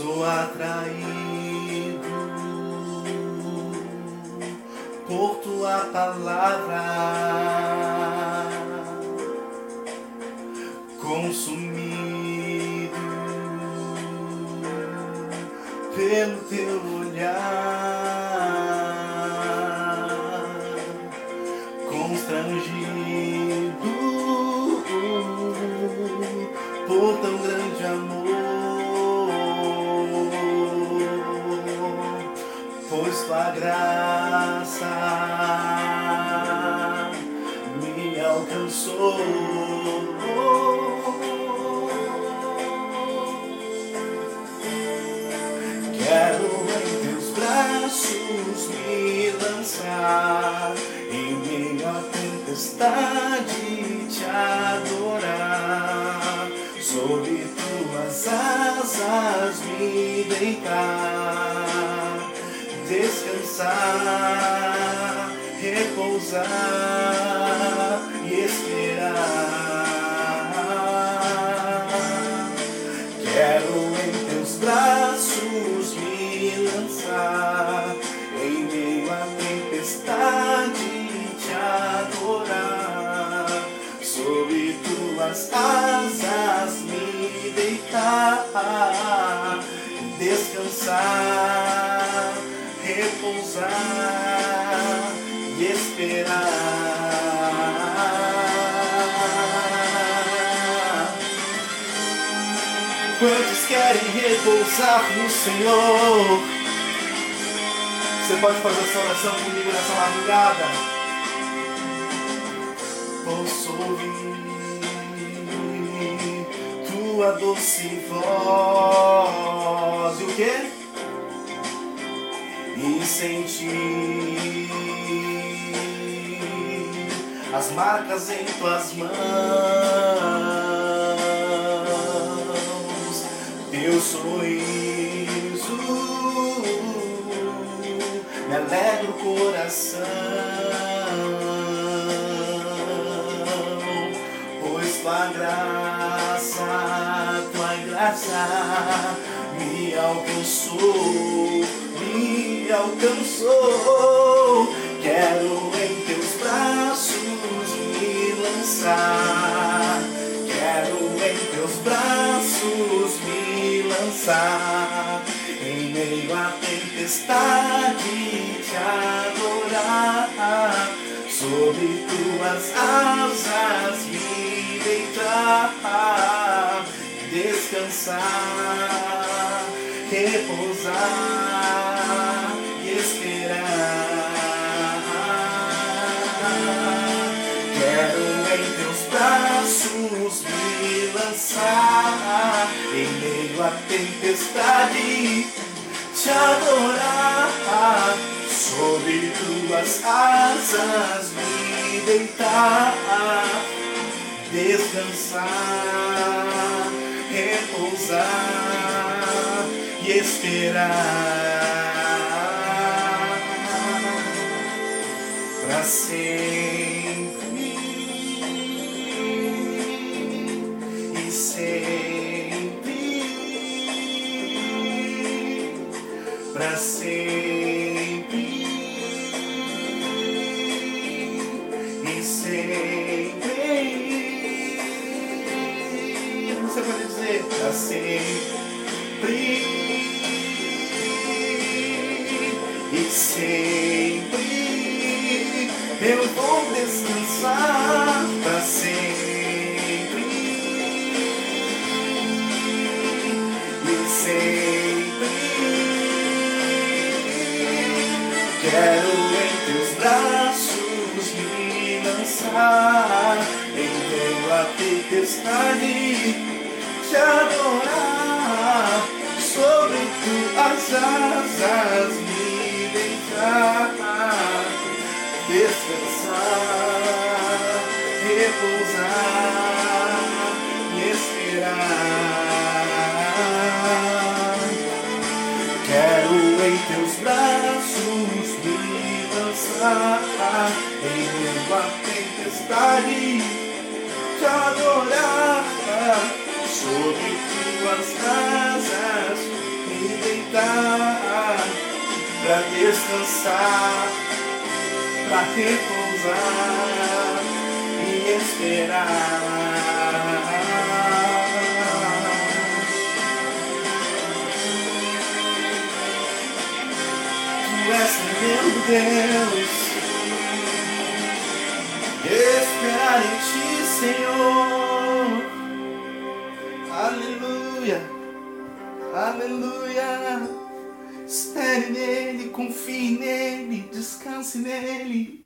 Sou atraído por tua palavra, consumido pelo teu olhar, constrangido por tão grande amor. Me alcançou. Quero em teus braços me lançar, em meio tempestade te adorar, sob tuas asas me deitar descansar, repousar e esperar. Quero em teus braços me lançar, em meio à tempestade te adorar, sob tuas asas me deitar, descansar repousar e esperar. Quantos querem repousar no Senhor? Você pode fazer essa oração comigo nessa madrugada? Posso ouvir tua doce voz. E o quê? Sentir as marcas em tuas mãos, teu sorriso me alegra o coração, pois tua graça, tua graça me alcançou alcançou. Quero em teus braços me lançar. Quero em teus braços me lançar. Em meio à tempestade te adorar. Sob tuas asas me deitar. Descansar, repousar lançar, em meio à tempestade te adorar, sob tuas asas me deitar, descansar, repousar e esperar para sempre para sempre. E sempre. Você pode dizer para sempre. E sempre. Eu vou descansar teus braços me lançar. Em meio à tempestade te adorar. Sobre tuas asas me deitar, descansar, repousar e esperar. Para descansar, para repousar e esperar. Tu és meu Deus, esperar em Ti, Senhor. Aleluia, aleluia. Espere nele, confie nele, descanse nele.